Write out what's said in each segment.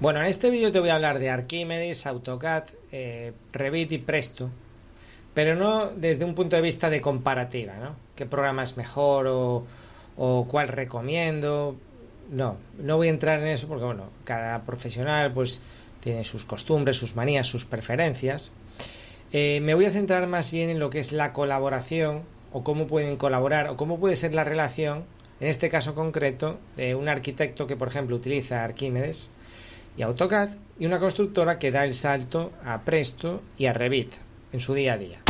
Bueno, en este vídeo te voy a hablar de Archimedes, AutoCAD, eh, Revit y Presto, pero no desde un punto de vista de comparativa, ¿no? ¿Qué programa es mejor o, o cuál recomiendo? No, no voy a entrar en eso porque, bueno, cada profesional pues tiene sus costumbres, sus manías, sus preferencias. Eh, me voy a centrar más bien en lo que es la colaboración o cómo pueden colaborar o cómo puede ser la relación, en este caso concreto, de un arquitecto que, por ejemplo, utiliza Arquímedes y AutoCAD y una constructora que da el salto a Presto y a Revit en su día a día.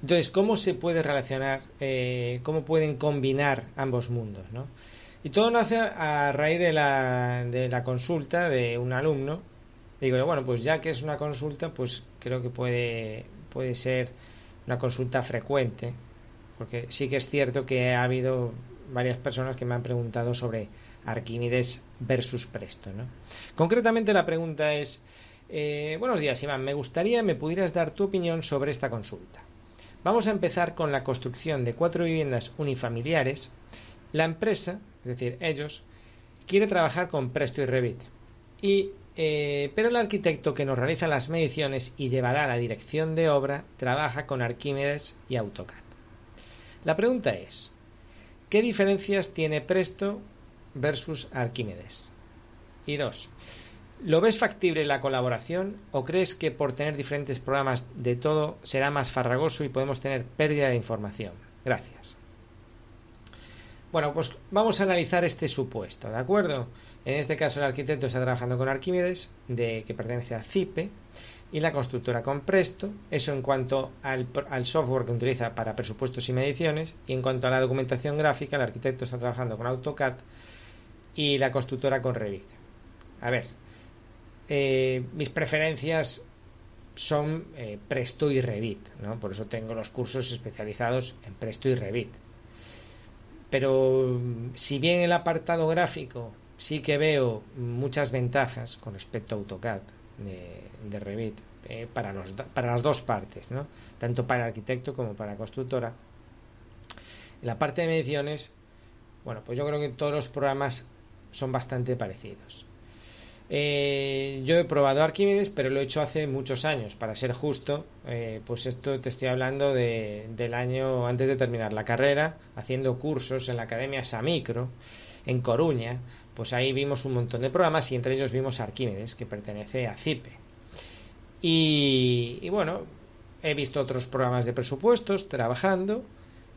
Entonces, ¿cómo se puede relacionar, eh, cómo pueden combinar ambos mundos? ¿no? Y todo nace a raíz de la, de la consulta de un alumno. Digo, bueno, pues ya que es una consulta, pues creo que puede, puede ser una consulta frecuente, porque sí que es cierto que ha habido varias personas que me han preguntado sobre Arquímedes versus Presto. ¿no? Concretamente la pregunta es, eh, buenos días Iván, me gustaría me pudieras dar tu opinión sobre esta consulta. Vamos a empezar con la construcción de cuatro viviendas unifamiliares. La empresa, es decir, ellos, quiere trabajar con Presto y Revit. Y, eh, pero el arquitecto que nos realiza las mediciones y llevará la dirección de obra trabaja con Arquímedes y AutoCAD. La pregunta es, ¿qué diferencias tiene Presto versus Arquímedes? Y dos, ¿lo ves factible la colaboración o crees que por tener diferentes programas de todo será más farragoso y podemos tener pérdida de información? Gracias. Bueno, pues vamos a analizar este supuesto, ¿de acuerdo? En este caso el arquitecto está trabajando con Arquímedes, de, que pertenece a CIPE, y la constructora con Presto, eso en cuanto al, al, software que utiliza para presupuestos y mediciones, y en cuanto a la documentación gráfica, el arquitecto está trabajando con AutoCAD y la constructora con Revit. A ver, eh, mis preferencias son eh, Presto y Revit, ¿no? por eso tengo los cursos especializados en Presto y Revit. Pero si bien el apartado gráfico sí que veo muchas ventajas con respecto a AutoCAD de, Revit eh, para, los, para las dos partes, ¿no? tanto para arquitecto como para constructora. la parte de mediciones, bueno, pues yo creo que todos los programas son bastante parecidos. Eh, yo he probado Arquímedes, pero lo he hecho hace muchos años, para ser justo. Eh, pues esto te estoy hablando de, del año antes de terminar la carrera, haciendo cursos en la Academia Samicro, en Coruña. Pues ahí vimos un montón de programas y entre ellos vimos Arquímedes, que pertenece a CIPE. Y, y bueno, he visto otros programas de presupuestos trabajando.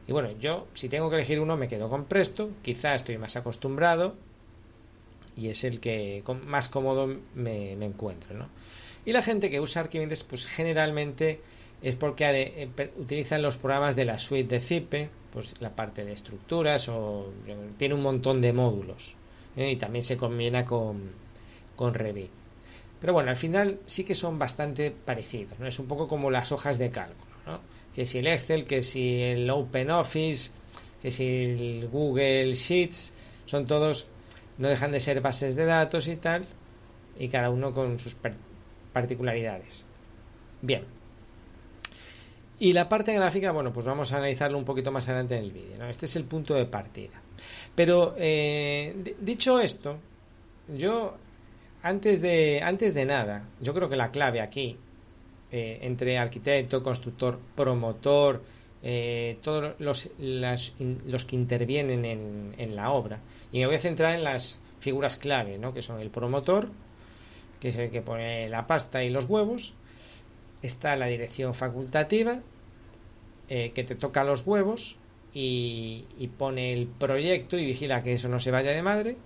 Y bueno, yo si tengo que elegir uno me quedo con Presto, quizá estoy más acostumbrado, y es el que más cómodo me, encuentro. ¿no? Y la gente que usa Archimedes, pues generalmente es porque eh, utilizan los programas de la suite de Zipe, pues la parte de estructuras o tiene un montón de módulos ¿eh? y también se combina con, con Revit. Pero bueno, al final sí que son bastante parecidos, ¿no? Es un poco como las hojas de cálculo, ¿no? Que si el Excel, que si el OpenOffice, que si el Google Sheets, son todos no dejan de ser bases de datos y tal, y cada uno con sus particularidades. Bien. Y la parte gráfica, bueno, pues vamos a analizarlo un poquito más adelante en el vídeo. ¿no? Este es el punto de partida. Pero eh, dicho esto, yo antes de, antes de nada, yo creo que la clave aquí, eh, entre arquitecto, constructor, promotor, eh, todos los, las, los que intervienen en, en, la obra. Y me voy a centrar en las figuras clave, ¿no? que son el promotor, que es el que pone la pasta y los huevos. Está la dirección facultativa, eh, que te toca los huevos y, pone el proyecto y vigila que eso no se vaya de madre.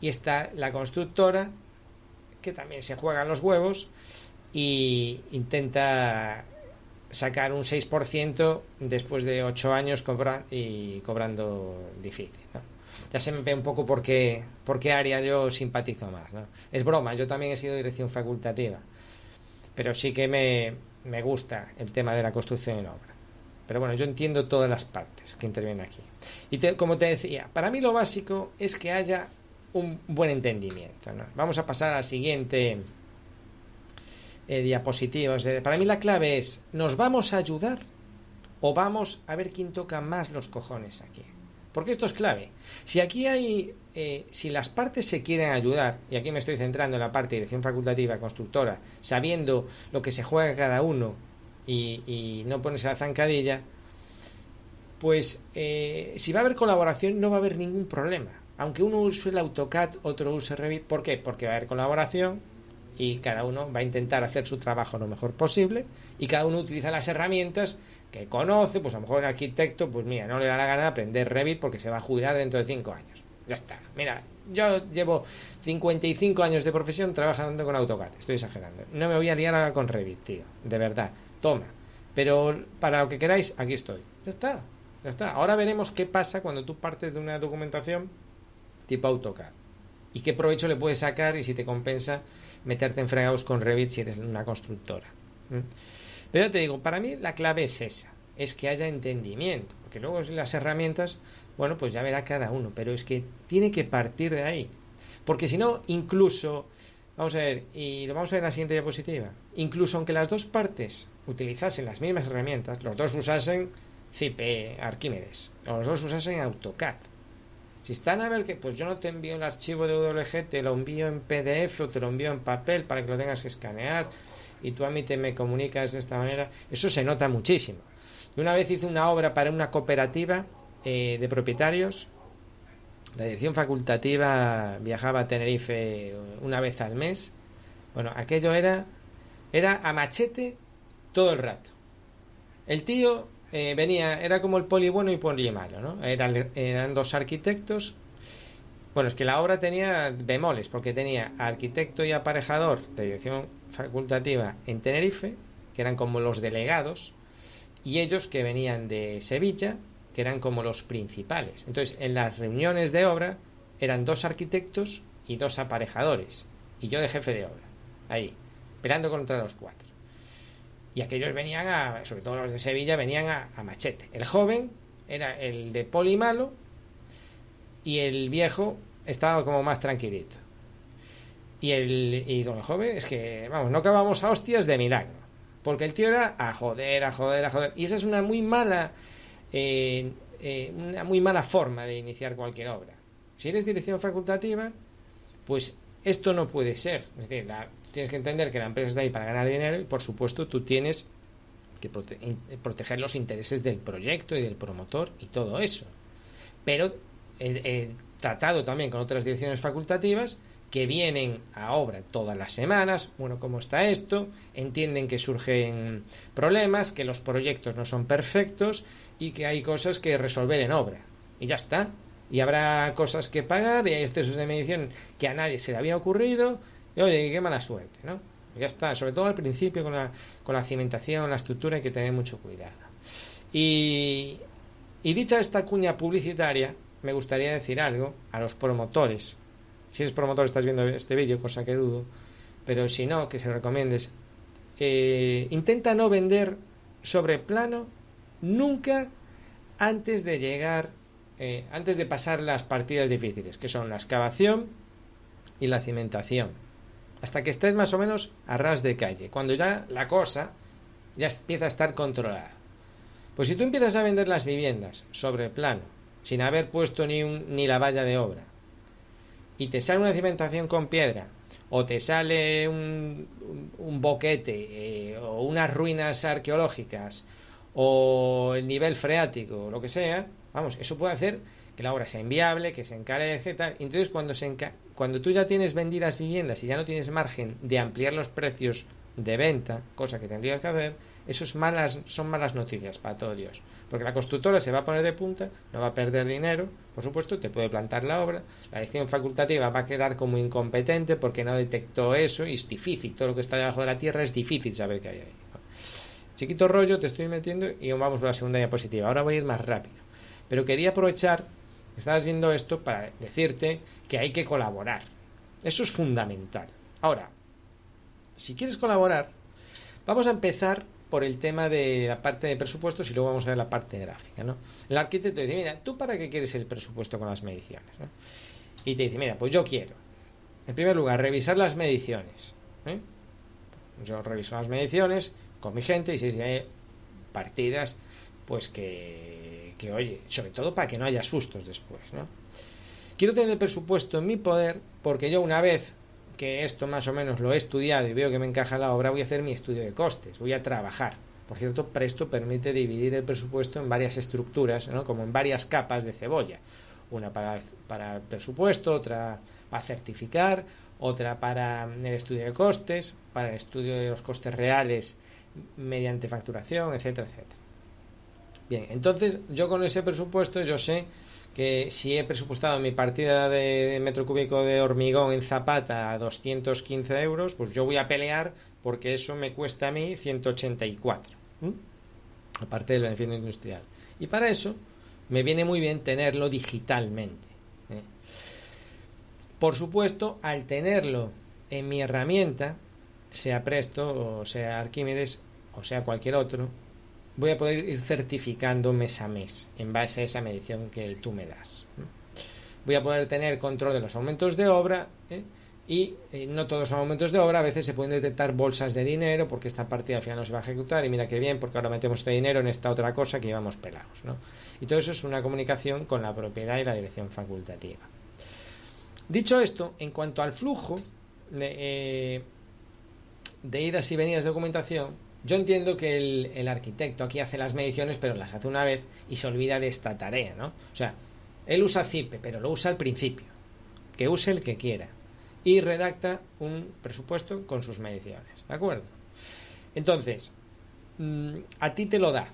Y está la constructora, que también se juega los huevos y intenta sacar un 6% después de 8 años cobra y cobrando difícil. Ya se me ve un poco por qué, por qué área yo simpatizo más. ¿no? Es broma, yo también he sido dirección facultativa, pero sí que me, me gusta el tema de la construcción en obra. Pero bueno, yo entiendo todas las partes que intervienen aquí. Y como te decía, para mí lo básico es que haya un buen entendimiento. ¿no? Vamos a pasar al siguiente eh, diapositivas. Eh, para mí la clave es, ¿nos vamos a ayudar o vamos a ver quién toca más los cojones aquí? Porque esto es clave. Si aquí hay eh, si las partes se quieren ayudar, y aquí me estoy centrando en la parte de dirección facultativa, constructora, sabiendo lo que se juega cada uno y, no ponerse la zancadilla, pues eh, si va a haber colaboración no va a haber ningún problema. Aunque uno use el AutoCAD, otro use Revit. ¿Por qué? Porque va a haber colaboración y cada uno va a intentar hacer su trabajo lo mejor posible y cada uno utiliza las herramientas que conoce, pues a lo mejor el arquitecto, pues mira, no le da la gana de aprender Revit porque se va a jubilar dentro de cinco años. Ya está. Mira, yo llevo 55 años de profesión trabajando con AutoCAD. Estoy exagerando. No me voy a liar ahora con Revit, tío. De verdad. Toma. Pero para lo que queráis, aquí estoy. Ya está. Ya está. Ahora veremos qué pasa cuando tú partes de una documentación tipo AutoCAD. Y qué provecho le puedes sacar y si te compensa meterte en fregados con Revit si eres una constructora. Pero te digo, para mí la clave es esa, es que haya entendimiento, porque luego las herramientas, bueno, pues ya verá cada uno, pero es que tiene que partir de ahí, porque si no, incluso, vamos a ver, y lo vamos a ver en la siguiente diapositiva, incluso aunque las dos partes utilizasen las mismas herramientas, los dos usasen CIPE Arquímedes, o los dos usasen AutoCAD, si están a ver que, pues yo no te envío el archivo de WG, te lo envío en PDF o te lo envío en papel para que lo tengas que escanear, y tú a mí te me comunicas de esta manera, eso se nota muchísimo. Yo una vez hice una obra para una cooperativa eh, de propietarios, la dirección facultativa viajaba a Tenerife una vez al mes. Bueno, aquello era, era a machete todo el rato. El tío eh, venía, era como el poli bueno y poli malo, ¿no? Eran, eran dos arquitectos. Bueno, es que la obra tenía bemoles, porque tenía arquitecto y aparejador de dirección facultativa en Tenerife, que eran como los delegados, y ellos que venían de Sevilla, que eran como los principales. Entonces, en las reuniones de obra eran dos arquitectos y dos aparejadores, y yo de jefe de obra, ahí, esperando contra los cuatro. Y aquellos venían a, sobre todo los de Sevilla, venían a, a machete. El joven era el de poli malo y el viejo estaba como más tranquilito. Y, el, y con el joven es que, vamos, no acabamos a hostias de milagro. Porque el tío era a joder, a joder, a joder. Y esa es una muy mala, eh, eh, una muy mala forma de iniciar cualquier obra. Si eres dirección facultativa, pues esto no puede ser. Es decir, tienes que entender que la empresa está ahí para ganar dinero y, por supuesto, tú tienes que proteger los intereses del proyecto y del promotor y todo eso. Pero he tratado también con otras direcciones facultativas que vienen a obra todas las semanas, bueno, ¿cómo está esto? Entienden que surgen problemas, que los proyectos no son perfectos y que hay cosas que resolver en obra. Y ya está. Y habrá cosas que pagar y hay excesos de medición que a nadie se le había ocurrido. Y oye, qué mala suerte, ¿no? Ya está. Sobre todo al principio con la, con la cimentación, la estructura hay que tener mucho cuidado. Y, y dicha esta cuña publicitaria, me gustaría decir algo a los promotores si eres promotor, estás viendo este vídeo, cosa que dudo, pero si no, que se recomiendes. Eh, intenta no vender sobre plano nunca antes de llegar, eh, antes de pasar las partidas difíciles, que son la excavación y la cimentación. Hasta que estés más o menos a ras de calle, cuando ya la cosa ya empieza a estar controlada. Pues si tú empiezas a vender las viviendas sobre plano, sin haber puesto ni, un, ni la valla de obra, y te sale una cimentación con piedra o te sale un, un boquete eh, o unas ruinas arqueológicas o el nivel freático lo que sea, vamos, eso puede hacer que la obra sea inviable, que se encarece, tal. Entonces, cuando, se cuando tú ya tienes vendidas viviendas y ya no tienes margen de ampliar los precios de venta, cosa que tendrías que hacer, eso malas, son malas noticias para todo Dios. Porque la constructora se va a poner de punta, no va a perder dinero, por supuesto, te puede plantar la obra, la dirección facultativa va a quedar como incompetente porque no detectó eso y es difícil, todo lo que está debajo de la tierra es difícil saber qué hay ahí. Chiquito rollo, te estoy metiendo y vamos a la segunda diapositiva. Ahora voy a ir más rápido. Pero quería aprovechar estabas viendo esto para decirte que hay que colaborar. Eso es fundamental. Ahora, si quieres colaborar, vamos a empezar por el tema de la parte de presupuestos y luego vamos a ver la parte gráfica. ¿no? El arquitecto dice, mira, ¿tú para qué quieres el presupuesto con las mediciones? Y te dice, mira, pues yo quiero, en primer lugar, revisar las mediciones. ¿eh? Yo reviso las mediciones con mi gente y si hay partidas, pues que, que, oye, sobre todo para que no haya sustos después, ¿no? Quiero tener el presupuesto en mi poder porque yo una vez que esto más o menos lo he estudiado y veo que me encaja la obra, voy a hacer mi estudio de costes, voy a trabajar. Por cierto, Presto permite dividir el presupuesto en varias estructuras, ¿no? como en varias capas de cebolla. Una para, para el presupuesto, otra para certificar, otra para el estudio de costes, para el estudio de los costes reales mediante facturación, etcétera, etcétera. Bien, entonces yo con ese presupuesto yo sé que si he presupuestado mi partida de metro cúbico de hormigón en zapata a 215 euros, pues yo voy a pelear porque eso me cuesta a mí 184, aparte del beneficio industrial. Y para eso me viene muy bien tenerlo digitalmente. ¿eh? Por supuesto, al tenerlo en mi herramienta, sea Presto o sea Arquímedes o sea cualquier otro, voy a poder ir certificando mes a mes en base a esa medición que tú me das. Voy a poder tener control de los aumentos de obra ¿eh? y eh, no todos son aumentos de obra, a veces se pueden detectar bolsas de dinero porque esta partida al final no se va a ejecutar y mira qué bien porque ahora metemos este dinero en esta otra cosa que llevamos pelados. ¿no? Y todo eso es una comunicación con la propiedad y la dirección facultativa. Dicho esto, en cuanto al flujo de, eh, de idas y venidas de documentación, yo entiendo que el, arquitecto aquí hace las mediciones, pero las hace una vez y se olvida de esta tarea, ¿no? O sea, él usa CIPE, pero lo usa al principio. Que use el que quiera. Y redacta un presupuesto con sus mediciones, ¿de acuerdo? Entonces, mm, a ti te lo da.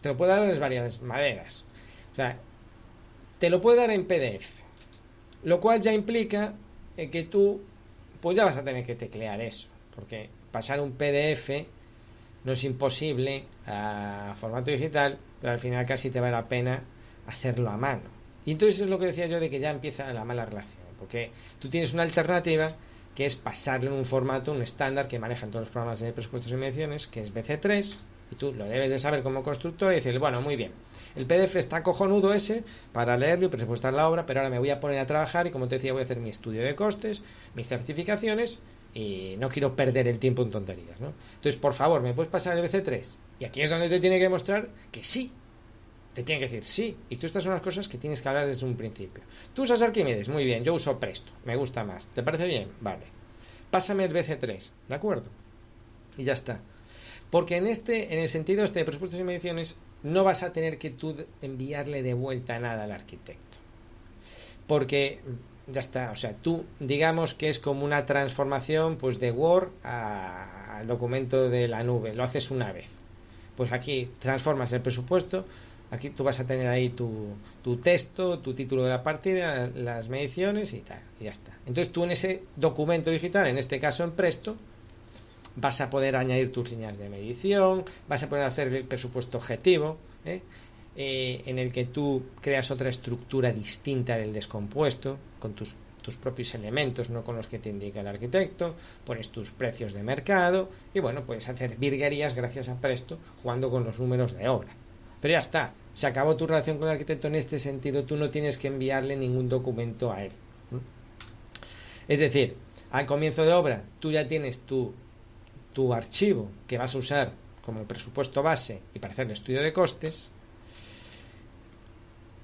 Te lo puede dar de varias maneras. O sea, te lo puede dar en PDF. Lo cual ya implica eh, que tú, pues ya vas a tener que teclear eso. Porque pasar un PDF no es imposible a formato digital, pero al final casi te vale la pena hacerlo a mano. Y entonces es lo que decía yo de que ya empieza la mala relación, porque tú tienes una alternativa que es pasarle en un formato, un estándar que manejan todos los programas de presupuestos y mediciones, que es BC3, y tú lo debes de saber como constructor y decirle, bueno, muy bien, el PDF está cojonudo ese para leerlo y presupuestar la obra, pero ahora me voy a poner a trabajar y como te decía voy a hacer mi estudio de costes, mis certificaciones y no quiero perder el tiempo en tonterías, ¿no? Entonces, por favor, ¿me puedes pasar el BC3? Y aquí es donde te tiene que demostrar que sí. Te tiene que decir sí. Y tú estas son las cosas que tienes que hablar desde un principio. Tú usas Arquímedes, muy bien, yo uso Presto, me gusta más. ¿Te parece bien? Vale. Pásame el BC3, ¿de acuerdo? Y ya está. Porque en este, en el sentido este de presupuestos y mediciones, no vas a tener que tú enviarle de vuelta nada al arquitecto. Porque ya está. O sea, tú digamos que es como una transformación pues de Word al documento de la nube. Lo haces una vez. Pues aquí transformas el presupuesto. Aquí tú vas a tener ahí tu, tu texto, tu título de la partida, las mediciones y tal. Y ya está. Entonces tú en ese documento digital, en este caso en Presto, vas a poder añadir tus líneas de medición, vas a poder hacer el presupuesto objetivo. ¿eh? Eh, en el que tú creas otra estructura distinta del descompuesto, con tus, tus propios elementos, no con los que te indica el arquitecto, pones tus precios de mercado y bueno, puedes hacer virguerías gracias a Presto jugando con los números de obra. Pero ya está, se acabó tu relación con el arquitecto en este sentido, tú no tienes que enviarle ningún documento a él. Es decir, al comienzo de obra tú ya tienes tu, tu archivo que vas a usar como presupuesto base y para hacer el estudio de costes,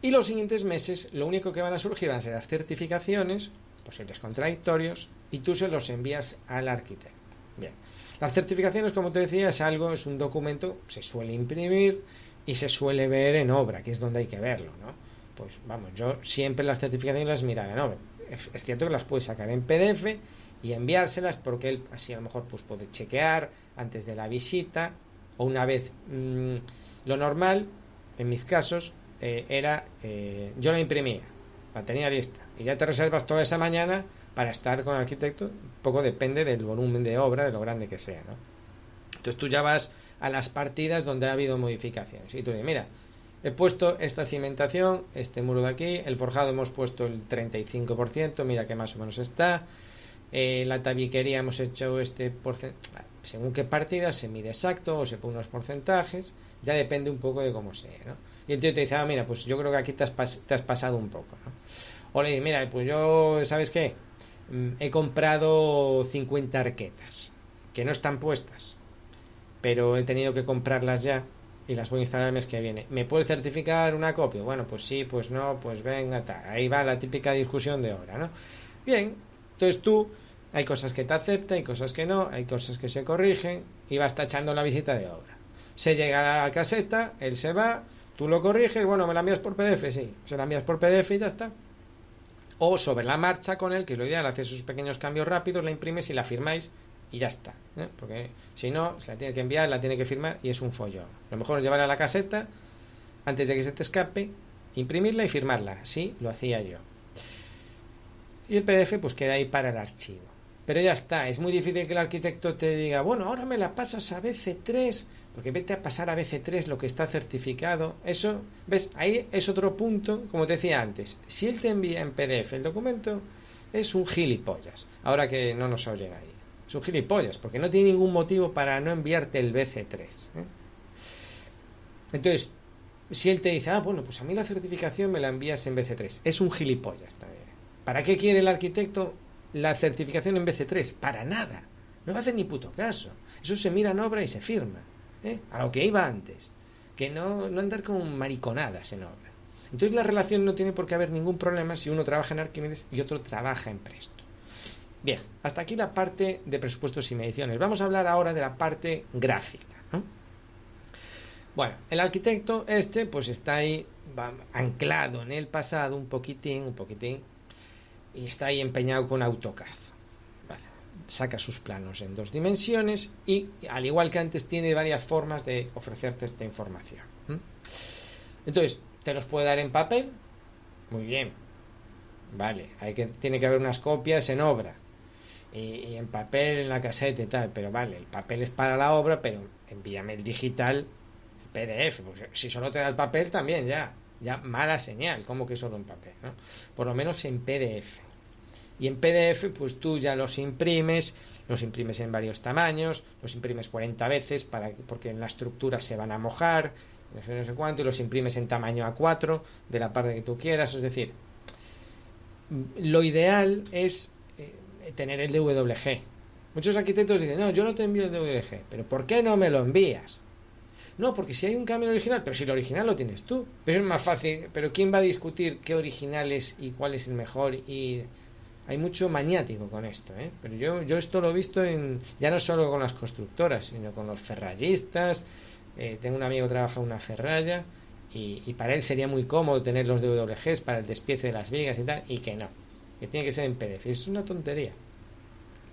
y los siguientes meses lo único que van a surgir van a ser las certificaciones, posibles contradictorios, y tú se los envías al arquitecto. Bien. Las certificaciones, como te decía, es algo, es un documento, se suele imprimir y se suele ver en obra, que es donde hay que verlo, ¿no? Pues vamos, yo siempre las certificaciones las miraba en obra. Es, cierto que las puedes sacar en PDF y enviárselas porque él así a lo mejor pues puede chequear antes de la visita o una vez mm, lo normal en mis casos eh, era, eh, yo la imprimía, la tenía lista, y ya te reservas toda esa mañana para estar con el arquitecto, poco depende del volumen de obra, de lo grande que sea, ¿no? Entonces tú ya vas a las partidas donde ha habido modificaciones, y tú dices, mira, he puesto esta cimentación, este muro de aquí, el forjado hemos puesto el 35%, mira que más o menos está, eh, la tabiquería hemos hecho este porcentaje, según qué partida se mide exacto o se pone unos porcentajes, ya depende un poco de cómo sea, ¿no? Y el tío te dice, ah, mira, pues yo creo que aquí te has, pasado un poco, ¿no? O le dice, mira, pues yo, ¿sabes qué? Mm, he comprado 50 arquetas, que no están puestas, pero he tenido que comprarlas ya y las voy a instalar el mes que viene. ¿Me puede certificar una copia? Bueno, pues sí, pues no, pues venga, tal. Ahí va la típica discusión de hora, ¿no? Bien, entonces tú, hay cosas que te acepta, hay cosas que no, hay cosas que se corrigen y vas tachando la visita de obra. Se llega a la caseta, él se va, tú lo corriges, bueno, me la envías por PDF, sí, se la envías por PDF y ya está. O sobre la marcha con él, que es lo ideal, haces sus pequeños cambios rápidos, la imprimes y la firmáis y ya está. ¿eh? Porque si no, se la tiene que enviar, la tiene que firmar y es un follón. Lo mejor es llevarla a la caseta antes de que se te escape, imprimirla y firmarla. Sí, lo hacía yo. Y el PDF pues queda ahí para el archivo. Pero ya está, es muy difícil que el arquitecto te diga, bueno, ahora me la pasas a BC3, porque vete a pasar a BC3 lo que está certificado. Eso, ¿ves? Ahí es otro punto, como te decía antes. Si él te envía en PDF el documento, es un gilipollas. Ahora que no nos oyen ahí. Es un gilipollas, porque no tiene ningún motivo para no enviarte el BC3. ¿eh? Entonces, si él te dice, ah, bueno, pues a mí la certificación me la envías en BC3, es un gilipollas también. ¿Para qué quiere el arquitecto la certificación en BC3? Para nada. No va a hacer ni puto caso. Eso se mira en obra y se firma. ¿eh? A lo que iba antes. Que no, no andar con mariconadas en obra. Entonces la relación no tiene por qué haber ningún problema si uno trabaja en Arquímedes y otro trabaja en Presto. Bien, hasta aquí la parte de presupuestos y mediciones. Vamos a hablar ahora de la parte gráfica. Bueno, el arquitecto este pues está ahí anclado en el pasado un poquitín, un poquitín, y está ahí empeñado con AutoCAD. saca sus planos en dos dimensiones y al igual que antes tiene varias formas de ofrecerte esta información. Entonces, te los puede dar en papel, muy bien, vale, hay que, tiene que haber unas copias en obra, y, en papel en la caseta y tal, pero vale, el papel es para la obra, pero envíame el digital, el PDF, porque si solo te da el papel también ya, ya mala señal, como que solo en papel. Por lo menos en PDF. Y en PDF, pues tú ya los imprimes, los imprimes en varios tamaños, los imprimes 40 veces para, porque en la estructura se van a mojar, no sé, no sé cuánto, y los imprimes en tamaño A4 de la parte que tú quieras. Es decir, lo ideal es tener el DWG. Muchos arquitectos dicen, no, yo no te envío el DWG, pero ¿por qué no me lo envías? No, porque si hay un cambio original, pero si el original lo tienes tú, pero es más fácil, pero ¿quién va a discutir qué original es y cuál es el mejor? Y hay mucho maniático con esto, ¿eh? Pero yo, yo esto lo he visto en, ya no solo con las constructoras, sino con los ferrallistas. Eh, tengo un amigo que trabaja en una ferralla y, y, para él sería muy cómodo tener los DWGs para el despiece de las vigas y tal, y que no que tiene que ser en PDF. es una tontería.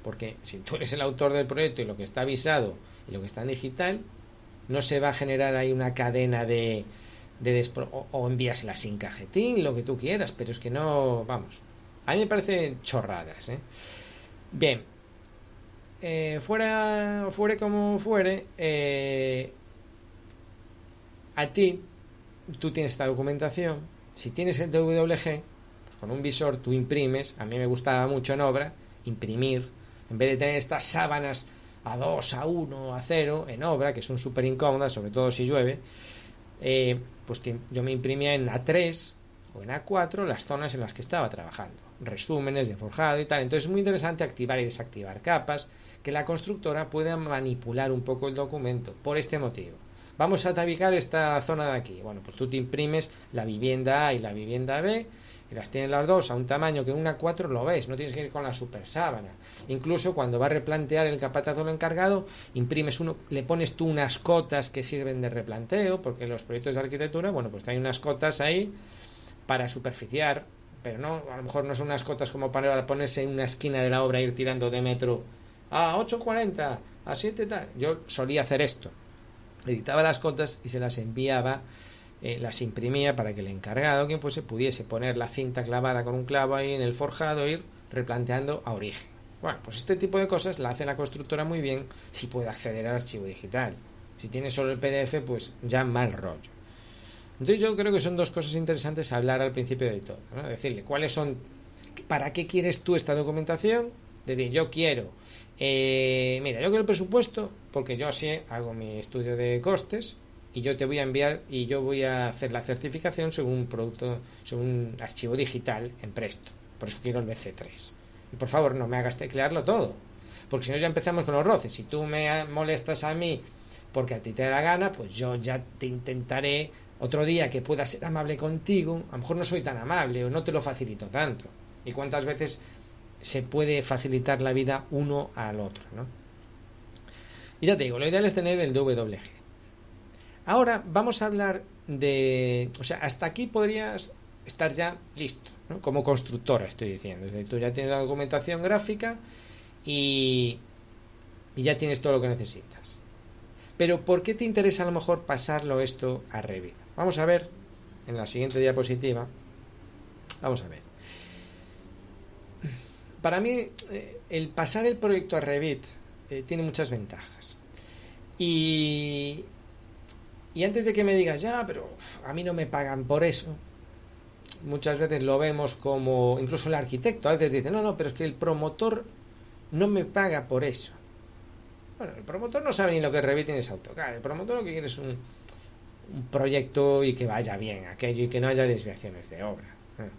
Porque si tú eres el autor del proyecto y lo que está avisado y lo que está en digital, no se va a generar ahí una cadena de, de o, o, envíasela sin cajetín, lo que tú quieras, pero es que no, vamos. A mí me parecen chorradas. ¿eh? Bien, eh, fuera, fuere como fuere, eh, a ti, tú tienes esta documentación, si tienes el WG, con un visor tú imprimes, a mí me gustaba mucho en obra, imprimir, en vez de tener estas sábanas a 2, a 1, a 0 en obra, que son súper incómodas, sobre todo si llueve, eh, pues yo me imprimía en A3 o en A4 las zonas en las que estaba trabajando, resúmenes de forjado y tal. Entonces es muy interesante activar y desactivar capas, que la constructora pueda manipular un poco el documento por este motivo. Vamos a tabicar esta zona de aquí. Bueno, pues tú te imprimes la vivienda A y la vivienda B y las tienes las dos a un tamaño que una 4 lo ves, no tienes que ir con la super sábana. Incluso cuando va a replantear el capatazo lo encargado, imprimes uno, le pones tú unas cotas que sirven de replanteo, porque los proyectos de arquitectura, bueno, pues hay unas cotas ahí para superficiar, pero no, a lo mejor no son unas cotas como para ponerse en una esquina de la obra e ir tirando de metro a 8.40, a 7 tal. Yo solía hacer esto. Editaba las cotas y se las enviaba eh, las imprimía para que el encargado, quien fuese, pudiese poner la cinta clavada con un clavo ahí en el forjado e ir replanteando a origen. Bueno, pues este tipo de cosas la hace la constructora muy bien si puede acceder al archivo digital. Si tiene solo el PDF, pues ya mal rollo. Entonces yo creo que son dos cosas interesantes hablar al principio de todo. Decirle cuáles son, para qué quieres tú esta documentación. Decir, yo quiero, eh, mira, yo quiero el presupuesto porque yo así hago mi estudio de costes y yo te voy a enviar y yo voy a hacer la certificación según un producto, según un archivo digital en Presto. Por eso quiero el BC3. Y por favor, no me hagas teclearlo todo. Porque si no ya empezamos con los roces. Si tú me molestas a mí porque a ti te da la gana, pues yo ya te intentaré otro día que pueda ser amable contigo, a lo mejor no soy tan amable o no te lo facilito tanto. ¿Y cuántas veces se puede facilitar la vida uno al otro, ¿no? Y ya te digo, lo ideal es tener el DWG. Ahora vamos a hablar de... O sea, hasta aquí podrías estar ya listo, ¿no? como constructora estoy diciendo. tú ya tienes la documentación gráfica y, y ya tienes todo lo que necesitas. Pero ¿por qué te interesa a lo mejor pasarlo esto a Revit? Vamos a ver en la siguiente diapositiva. Vamos a ver. Para mí, eh, el pasar el proyecto a Revit eh, tiene muchas ventajas. Y, y antes de que me digas, ya, pero a mí no me pagan por eso, muchas veces lo vemos como, incluso el arquitecto a veces dice, no, no, pero es que el promotor no me paga por eso. Bueno, el promotor no sabe ni lo que Revit ni es AutoCAD. El promotor lo que quiere es un, un proyecto y que vaya bien aquello y que no haya desviaciones de obra. ¿eh?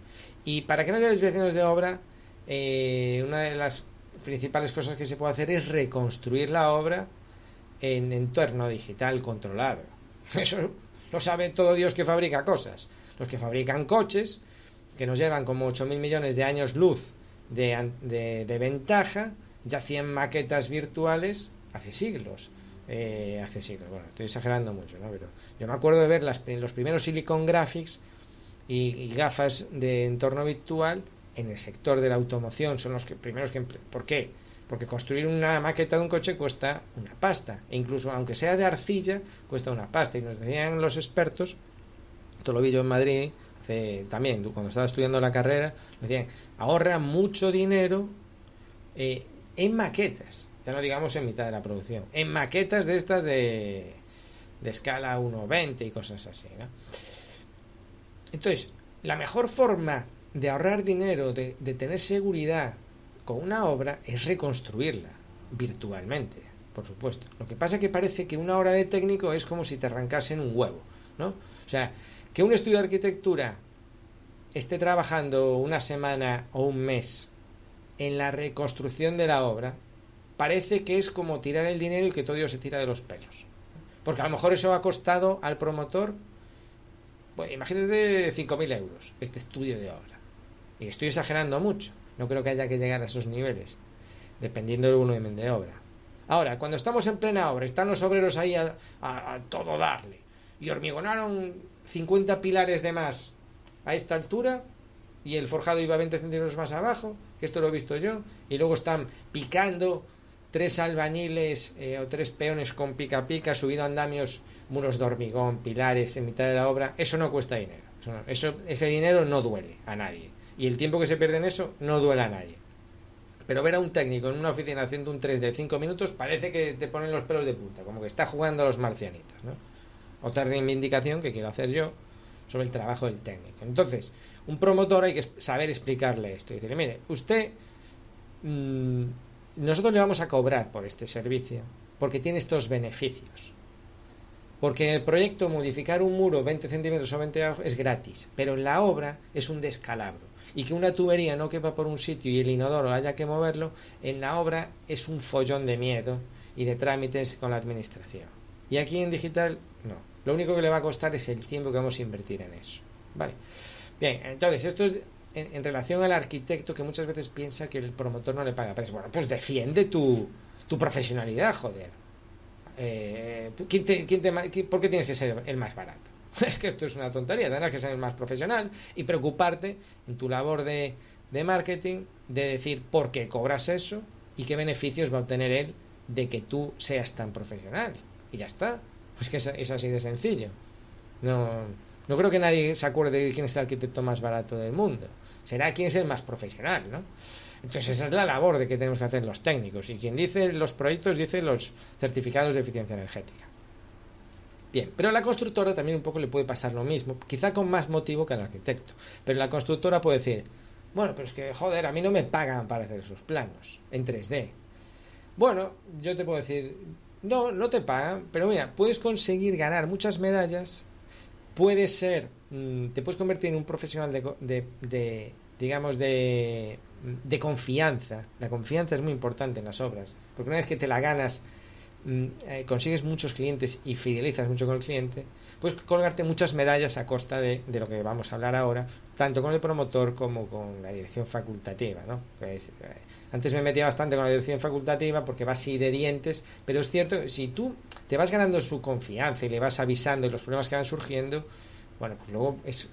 Y para que no haya desviaciones de obra, eh, una de las principales cosas que se puede hacer es reconstruir la obra en entorno digital controlado. Eso lo sabe todo Dios que fabrica cosas. Los que fabrican coches, que nos llevan como 8.000 millones de años luz de, de, de ventaja, ya hacían maquetas virtuales hace siglos. Eh, hace siglos. Bueno, estoy exagerando mucho, ¿no? Pero yo me acuerdo de ver las, los primeros Silicon Graphics y, gafas de entorno virtual en el sector de la automoción. Son los que, primeros que... ¿Por qué? Porque construir una maqueta de un coche cuesta una pasta. E incluso, aunque sea de arcilla, cuesta una pasta. Y nos decían los expertos, esto lo vi yo en Madrid, hace, también cuando estaba estudiando la carrera, decían, ahorra mucho dinero eh, en maquetas ya no digamos en mitad de la producción, en maquetas de estas de, de escala 1.20 y cosas así. Entonces, la mejor forma de ahorrar dinero, de, de tener seguridad con una obra, es reconstruirla virtualmente, por supuesto. Lo que pasa es que parece que una hora de técnico es como si te arrancasen un huevo, ¿no? O sea, que un estudio de arquitectura esté trabajando una semana o un mes en la reconstrucción de la obra parece que es como tirar el dinero y que todo se tira de los pelos. Porque a lo mejor eso ha costado al promotor, bueno, imagínate 5.000 euros, este estudio de obra. Y estoy exagerando mucho, no creo que haya que llegar a esos niveles, dependiendo del volumen de obra. Ahora, cuando estamos en plena obra, están los obreros ahí a, a todo darle, y hormigonaron 50 pilares de más a esta altura, y el forjado iba 20 centímetros más abajo, que esto lo he visto yo, y luego están picando tres albañiles eh, o tres peones con pica pica, subido andamios, muros de hormigón, pilares en mitad de la obra, eso no cuesta dinero. Eso, ese dinero no duele a nadie. Y el tiempo que se pierde en eso no duele a nadie. Pero ver a un técnico en una oficina haciendo un 3 de 5 minutos parece que te ponen los pelos de punta, como que está jugando a los marcianitos. ¿no? Otra reivindicación que quiero hacer yo sobre el trabajo del técnico. Entonces, un promotor hay que saber explicarle esto y decirle, mire, usted mmm, nosotros le vamos a cobrar por este servicio porque tiene estos beneficios. Porque en el proyecto modificar un muro 20 centímetros o 20 abajo es gratis, pero en la obra es un descalabro. Y que una tubería no quepa por un sitio y el inodoro haya que moverlo, en la obra es un follón de miedo y de trámites con la administración. Y aquí en digital, no. Lo único que le va a costar es el tiempo que vamos a invertir en eso. Vale. Bien, entonces esto es en, relación al arquitecto que muchas veces piensa que el promotor no le paga. Pero bueno, pues defiende tu, tu profesionalidad, joder. Eh, ¿quién te, quién ¿Por qué tienes que ser el más barato? Es que esto es una tontería, tendrás que ser el más profesional y preocuparte en tu labor de, de marketing de decir por qué cobras eso y qué beneficios va a obtener él de que tú seas tan profesional. Y ya está. Pues que es así de sencillo. No, no creo que nadie se acuerde de quién es el arquitecto más barato del mundo será quien es el más profesional, ¿no? Entonces esa es la labor de que tenemos que hacer los técnicos y quien dice los proyectos dice los certificados de eficiencia energética. Bien, pero a la constructora también un poco le puede pasar lo mismo, quizá con más motivo que al arquitecto, pero la constructora puede decir, bueno, pero es que joder, a mí no me pagan para hacer esos planos en 3D. Bueno, yo te puedo decir, no, no te pagan, pero mira, puedes conseguir ganar muchas medallas, puedes ser Mm, te puedes convertir en un profesional de, de, digamos, de, confianza. La confianza es muy importante en las obras, porque una vez que te la ganas, mm, eh, consigues muchos clientes y fidelizas mucho con el cliente, puedes colgarte muchas medallas a costa de, de, lo que vamos a hablar ahora, tanto con el promotor como con la dirección facultativa. ¿no? Pues, eh, antes me metía bastante con la dirección facultativa porque va así de dientes, pero es cierto si tú te vas ganando su confianza y le vas avisando de los problemas que van surgiendo, bueno, pues luego es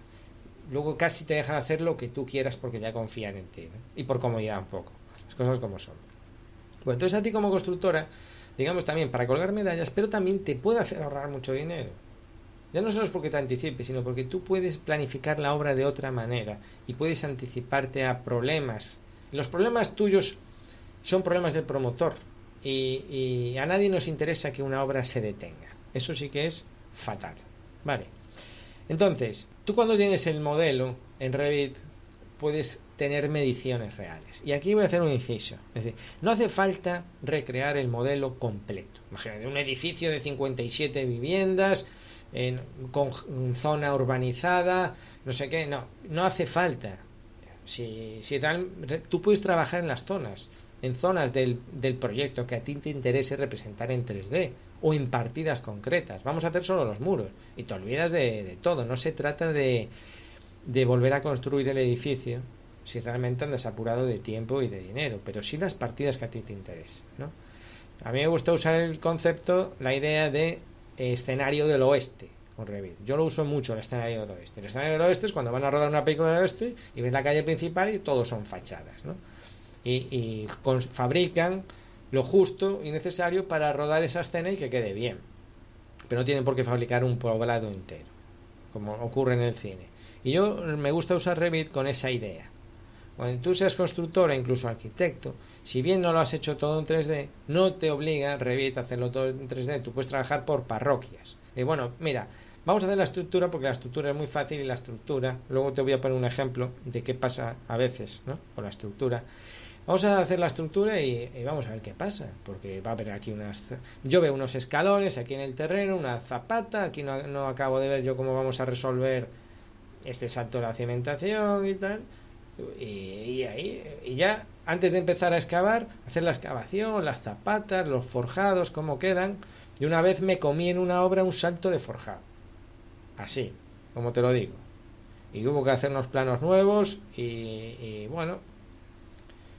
luego casi te dejan hacer lo que tú quieras porque ya confían en ti y por comodidad un poco las cosas como son. Bueno entonces a ti como constructora digamos también para colgar medallas pero también te puede hacer ahorrar mucho dinero. Ya no solo es porque te anticipes sino porque tú puedes planificar la obra de otra manera y puedes anticiparte a problemas. Los problemas tuyos son problemas del promotor y, y a nadie nos interesa que una obra se detenga eso sí que es fatal vale entonces, tú cuando tienes el modelo en Revit puedes tener mediciones reales. Y aquí voy a hacer un inciso. Es decir, no hace falta recrear el modelo completo. Imagínate un edificio de 57 viviendas en, con zona urbanizada, no sé qué. No, no hace falta. Si, si tú puedes trabajar en las zonas, en zonas del, del proyecto que a ti te interese representar en 3D o en partidas concretas. Vamos a hacer solo los muros y te olvidas de, todo. No se trata de, de volver a construir el edificio si realmente andas apurado de tiempo y de dinero, pero sí las partidas que a ti te interesen. ¿no? A mí me gusta usar el concepto, la idea de escenario del oeste con Revit. Yo lo uso mucho el escenario del oeste. El escenario del oeste es cuando van a rodar una película del oeste y ven la calle principal y todos son fachadas. ¿no? Y, y fabrican lo justo y necesario para rodar esa escena y que quede bien. Pero no tienen por qué fabricar un poblado entero, como ocurre en el cine. Y yo me gusta usar Revit con esa idea. Cuando tú seas constructor e incluso arquitecto, si bien no lo has hecho todo en 3D, no te obliga Revit a hacerlo todo en 3D. Tú puedes trabajar por parroquias. Y bueno, mira, vamos a hacer la estructura porque la estructura es muy fácil y la estructura, luego te voy a poner un ejemplo de qué pasa a veces con la estructura. Vamos a hacer la estructura y, vamos a ver qué pasa, porque va a haber aquí unas... Yo veo unos escalones aquí en el terreno, una zapata, aquí no, acabo de ver yo cómo vamos a resolver este salto de la cimentación y tal. Y, ahí, y ya antes de empezar a excavar, hacer la excavación, las zapatas, los forjados, cómo quedan. Y una vez me comí en una obra un salto de forjado. Así, como te lo digo. Y hubo que hacer unos planos nuevos y, y bueno,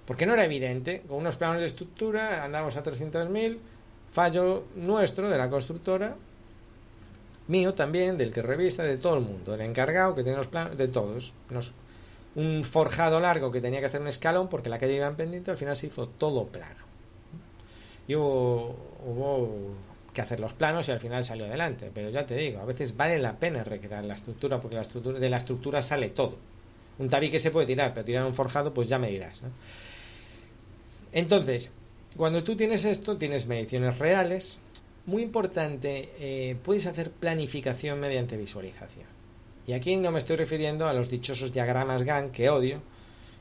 porque no era evidente. Con unos planos de estructura andamos a 300.000, fallo nuestro de la constructora, mío también, del que revista, de todo el mundo, el encargado que tiene los planos, de todos. un forjado largo que tenía que hacer un escalón porque la calle iba en pendiente, al final se hizo todo plano. Y hubo, hubo que hacer los planos y al final salió adelante. Pero ya te digo, a veces vale la pena recrear la estructura porque la estructura, de la estructura sale todo. Un tabique se puede tirar, pero tirar un forjado, pues ya me dirás. Entonces, cuando tú tienes esto, tienes mediciones reales. Muy importante, eh, puedes hacer planificación mediante visualización. Y aquí no me estoy refiriendo a los dichosos diagramas GAN que odio,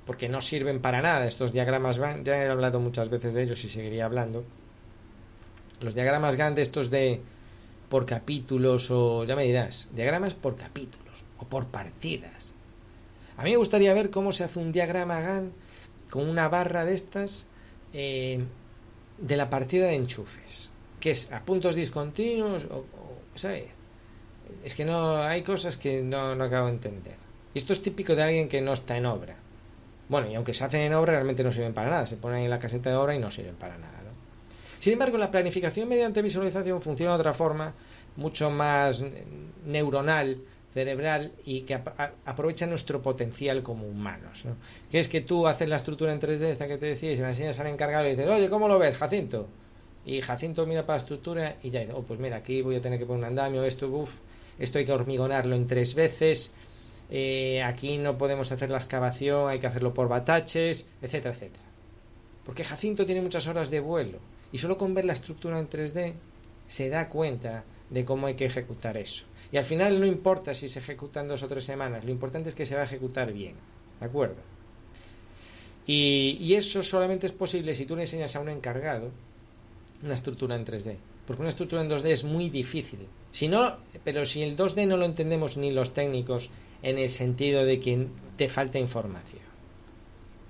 porque no sirven para nada estos diagramas GAN. Ya he hablado muchas veces de ellos y seguiría hablando. Los diagramas GAN de estos de por capítulos o ya me dirás, diagramas por capítulos o por partidas. A mí me gustaría ver cómo se hace un diagrama GAN con una barra de estas eh, de la partida de enchufes, que es a puntos discontinuos, o, Es que no hay cosas que no, no acabo de entender. Y esto es típico de alguien que no está en obra. Bueno, y aunque se hacen en obra, realmente no sirven para nada. Se ponen en la caseta de obra y no sirven para nada. Sin embargo, la planificación mediante visualización funciona de otra forma, mucho más neuronal cerebral y que aprovecha nuestro potencial como humanos. ¿no? Que es que tú haces la estructura en 3D, esta que te decía, y se la enseñas al encargado y dices, oye, ¿cómo lo ves, Jacinto? Y Jacinto mira para la estructura y ya dice, oh, pues mira, aquí voy a tener que poner un andamio, esto, uff, esto hay que hormigonarlo en tres veces, eh, aquí no podemos hacer la excavación, hay que hacerlo por bataches, etcétera, etcétera. Porque Jacinto tiene muchas horas de vuelo y solo con ver la estructura en 3D se da cuenta de cómo hay que ejecutar eso. Y al final no importa si se ejecutan dos o tres semanas, lo importante es que se va a ejecutar bien. ¿De acuerdo? Y, eso solamente es posible si tú le enseñas a un encargado una estructura en 3D. Porque una estructura en 2D es muy difícil. Si no, pero si el 2D no lo entendemos ni los técnicos en el sentido de que te falta información.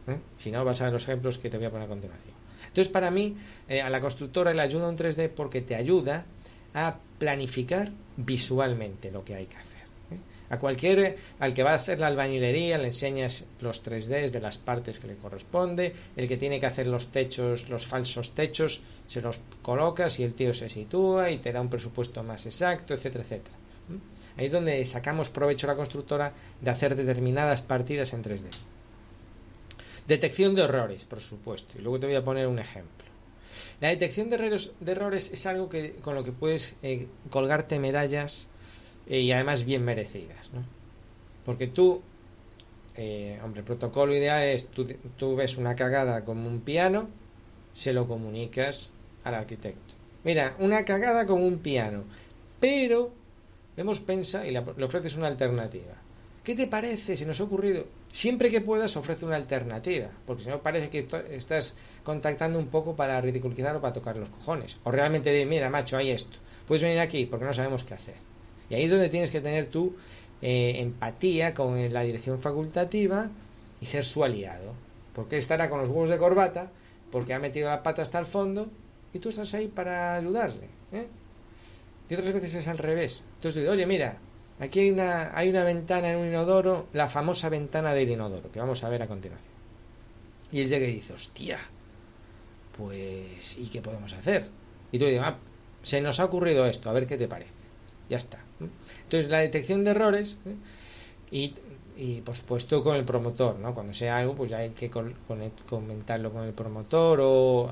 ¿eh? Si no, vas a ver los ejemplos que te voy a poner a continuación. Entonces, para mí, eh, a la constructora le ayuda un 3D porque te ayuda a planificar visualmente lo que hay que hacer. ¿eh? A cualquier, al que va a hacer la albañilería, le enseñas los 3Ds de las partes que le corresponde, el que tiene que hacer los techos, los falsos techos, se los colocas y el tío se sitúa y te da un presupuesto más exacto, etcétera, etcétera. Ahí es donde sacamos provecho a la constructora de hacer determinadas partidas en 3D. Detección de errores, por supuesto. Y luego te voy a poner un ejemplo. La detección de errores, es algo que, con lo que puedes eh, colgarte medallas eh, y además bien merecidas. ¿no? Porque tú, eh, hombre, el protocolo ideal es tú, ves una cagada como un piano, se lo comunicas al arquitecto. Mira, una cagada como un piano, pero hemos pensado y le ofreces una alternativa. ¿Qué te parece? Si nos ha ocurrido. Siempre que puedas, ofrece una alternativa. Porque si no, parece que estás contactando un poco para ridiculizar o para tocar los cojones. O realmente de, mira, macho, hay esto. Puedes venir aquí porque no sabemos qué hacer. Y ahí es donde tienes que tener tú eh, empatía con la dirección facultativa y ser su aliado. Porque estará con los huevos de corbata, porque ha metido la pata hasta el fondo y tú estás ahí para ayudarle. ¿eh? Y otras veces es al revés. Entonces oye, mira, aquí hay una, hay una ventana en un inodoro, la famosa ventana del inodoro, que vamos a ver a continuación. Y él llega y dice, hostia, pues, ¿y qué podemos hacer? Y tú dices, ah, se nos ha ocurrido esto, a ver qué te parece. Ya está. Entonces, la detección de errores ¿eh? y, y, por supuesto, con el promotor, ¿no? Cuando sea algo, pues ya hay que comentarlo con el promotor o...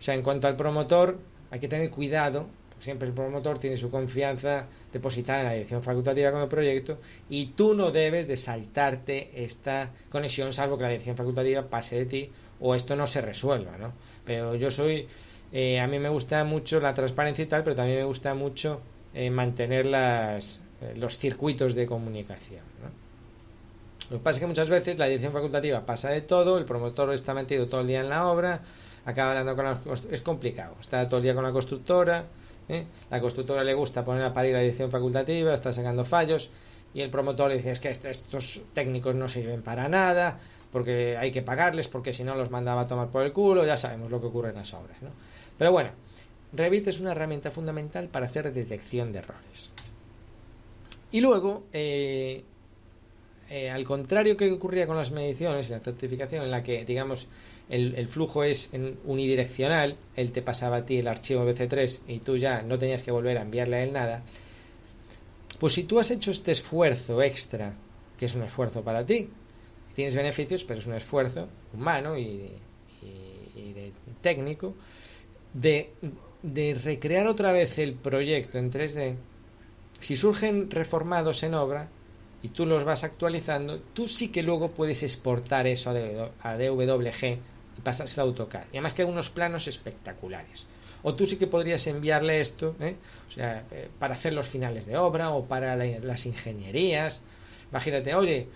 O sea, en cuanto al promotor, hay que tener cuidado siempre el promotor tiene su confianza depositada en la dirección facultativa con el proyecto y tú no debes de saltarte esta conexión salvo que la dirección facultativa pase de ti o esto no se resuelva, ¿no? Pero yo soy, eh, a mí me gusta mucho la transparencia y tal, pero también me gusta mucho eh, mantener las, eh, los circuitos de comunicación. Lo que pasa es que muchas veces la dirección facultativa pasa de todo, el promotor está metido todo el día en la obra, acaba hablando con la... es complicado, está todo el día con la constructora, ¿eh? La constructora le gusta poner a parir la edición facultativa, está sacando fallos y el promotor dice es que estos técnicos no sirven para nada porque hay que pagarles porque si no los mandaba a tomar por el culo, ya sabemos lo que ocurre en las obras. ¿no? Pero bueno, Revit es una herramienta fundamental para hacer detección de errores. Y luego, eh, eh, al contrario que ocurría con las mediciones y la certificación, en la que, digamos, el, flujo es unidireccional, él te pasaba a ti el archivo BC3 y tú ya no tenías que volver a enviarle a él nada, pues si tú has hecho este esfuerzo extra, que es un esfuerzo para ti, tienes beneficios, pero es un esfuerzo humano y, de técnico, de, de recrear otra vez el proyecto en 3D, si surgen reformados en obra, y tú los vas actualizando, tú sí que luego puedes exportar eso a DWG y pasárselo a AutoCAD. Y además que hay unos planos espectaculares. O tú sí que podrías enviarle esto, ¿eh? o sea, eh, para hacer los finales de obra o para las ingenierías. Imagínate, oye,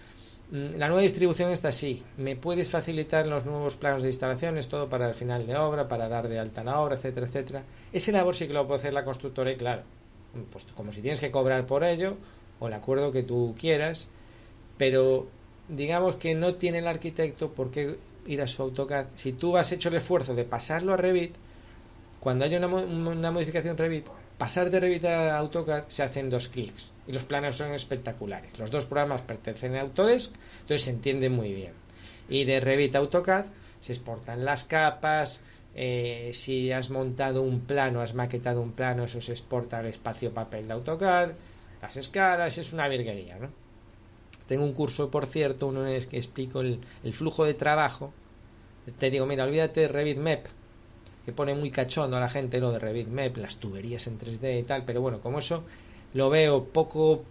mm, la nueva distribución está así. ¿Me puedes facilitar los nuevos planos de instalaciones, todo para el final de obra, para dar de alta la obra, etcétera, etcétera? Ese labor sí que lo puede hacer la constructora y claro, pues como si tienes que cobrar por ello o el acuerdo que tú quieras, pero digamos que no tiene el arquitecto por qué ir a su AutoCAD. Si tú has hecho el esfuerzo de pasarlo a Revit, cuando haya una, una modificación Revit, pasar de Revit a AutoCAD se hacen dos clics y los planos son espectaculares. Los dos programas pertenecen a Autodesk, entonces se entiende muy bien. Y de Revit a AutoCAD se exportan las capas, eh, si has montado un plano, has maquetado un plano, eso se exporta al espacio papel de AutoCAD, las escalas, es una virguería, ¿no? Tengo un curso, por cierto, uno en el que explico el, flujo de trabajo. Te digo, mira, olvídate de Revit Map, que pone muy cachondo a la gente lo de Revit Map, las tuberías en 3D y tal, pero bueno, como eso lo veo poco,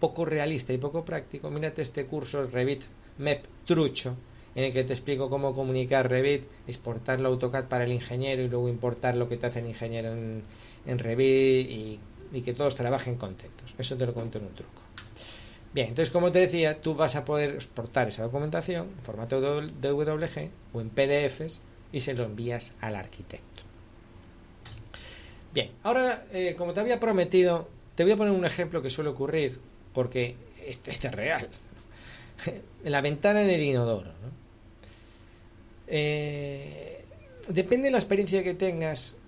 poco realista y poco práctico, mírate este curso Revit Map trucho, en el que te explico cómo comunicar Revit, exportarlo a AutoCAD para el ingeniero y luego importar lo que te hace el ingeniero en, en Revit y, y que todos trabajen contentos. Eso te lo cuento en un truco. Bien, entonces como te decía, tú vas a poder exportar esa documentación en formato DWG o en PDFs y se lo envías al arquitecto. Bien, ahora eh, como te había prometido, te voy a poner un ejemplo que suele ocurrir porque este, este es real. la ventana en el inodoro. Eh, depende de la experiencia que tengas,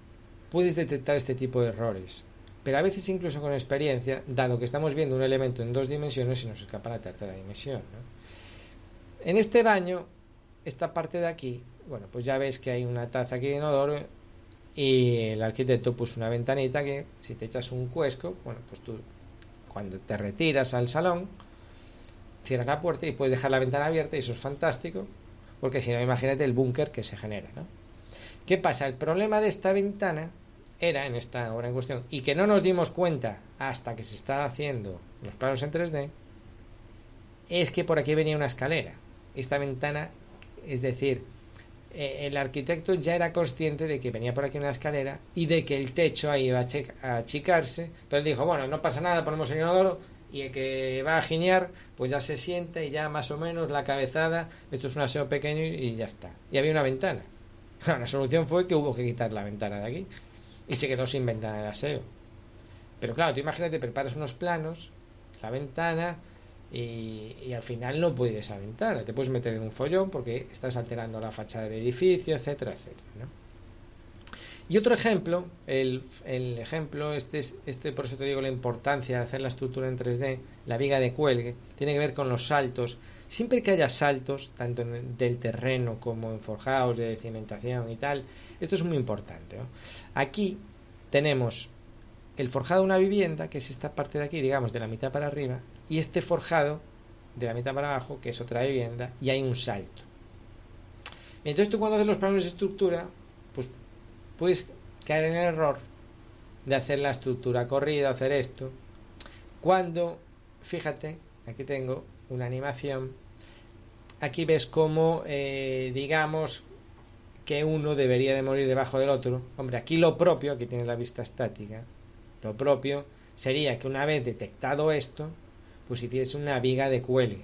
puedes detectar este tipo de errores. Pero a veces incluso con experiencia, dado que estamos viendo un elemento en dos dimensiones, se nos escapa la tercera dimensión. En este baño, esta parte de aquí, bueno, pues ya ves que hay una taza aquí de inodoro y el arquitecto puso una ventanita que si te echas un cuesco, bueno, pues tú cuando te retiras al salón, cierras la puerta y puedes dejar la ventana abierta y eso es fantástico, porque si no, imagínate el búnker que se genera. ¿Qué pasa? El problema de esta ventana era en esta obra en cuestión y que no nos dimos cuenta hasta que se está haciendo los planos en 3D es que por aquí venía una escalera. Esta ventana, es decir, eh, el arquitecto ya era consciente de que venía por aquí una escalera y de que el techo ahí iba a, achicarse, pero él dijo, bueno, no pasa nada, ponemos el inodoro y el que va a giñar, pues ya se siente y ya más o menos la cabezada, esto es un aseo pequeño y ya está. Y había una ventana. La solución fue que hubo que quitar la ventana de aquí y se quedó sin ventana de aseo. Pero claro, tú imagínate, preparas unos planos, la ventana, y, al final no puedes esa ventana. Te puedes meter en un follón porque estás alterando la fachada del edificio, etcétera, etcétera. Y otro ejemplo, el, el, ejemplo, este, este por eso te digo la importancia de hacer la estructura en 3D, la viga de cuelgue, tiene que ver con los saltos. Siempre que haya saltos, tanto en, del terreno como en forjados, de cimentación y tal, esto es muy importante. Aquí tenemos el forjado de una vivienda, que es esta parte de aquí, digamos, de la mitad para arriba, y este forjado de la mitad para abajo, que es otra vivienda, y hay un salto. Entonces tú cuando haces los planos de estructura, pues puedes caer en el error de hacer la estructura corrida, hacer esto, cuando, fíjate, aquí tengo una animación, aquí ves cómo, eh, digamos, que uno debería de morir debajo del otro. Hombre, aquí lo propio, aquí tiene la vista estática, lo propio sería que una vez detectado esto, pues hiciese una viga de cuelgue.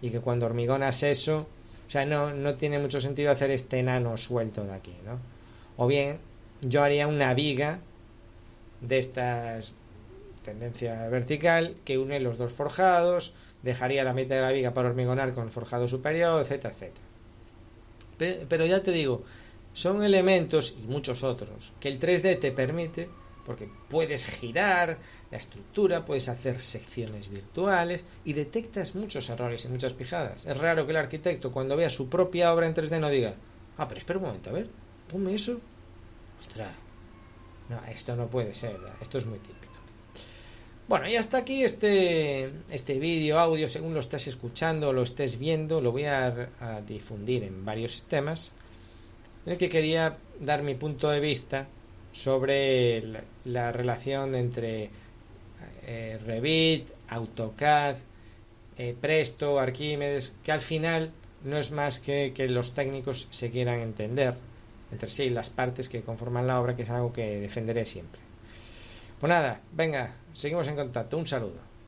Y que cuando hormigonas eso, o sea, no, no tiene mucho sentido hacer este enano suelto de aquí, ¿no? O bien, yo haría una viga de estas tendencia vertical que une los dos forjados, dejaría la mitad de la viga para hormigonar con el forjado superior, etcétera, etcétera. Pero, ya te digo, son elementos y muchos otros que el 3D te permite porque puedes girar la estructura, puedes hacer secciones virtuales y detectas muchos errores y muchas pijadas. Es raro que el arquitecto cuando vea su propia obra en 3D no diga, ah, pero espera un momento, a ver, ponme eso. Ostras, no, esto no puede ser, esto es muy típico. Bueno, y hasta aquí este, este vídeo, audio, según lo estés escuchando lo estés viendo, lo voy a, difundir en varios sistemas, en el que quería dar mi punto de vista sobre la, relación entre eh, Revit, AutoCAD, eh, Presto, Arquímedes, que al final no es más que que los técnicos se quieran entender entre sí las partes que conforman la obra, que es algo que defenderé siempre. Pues nada, venga, seguimos en contacto. Un saludo.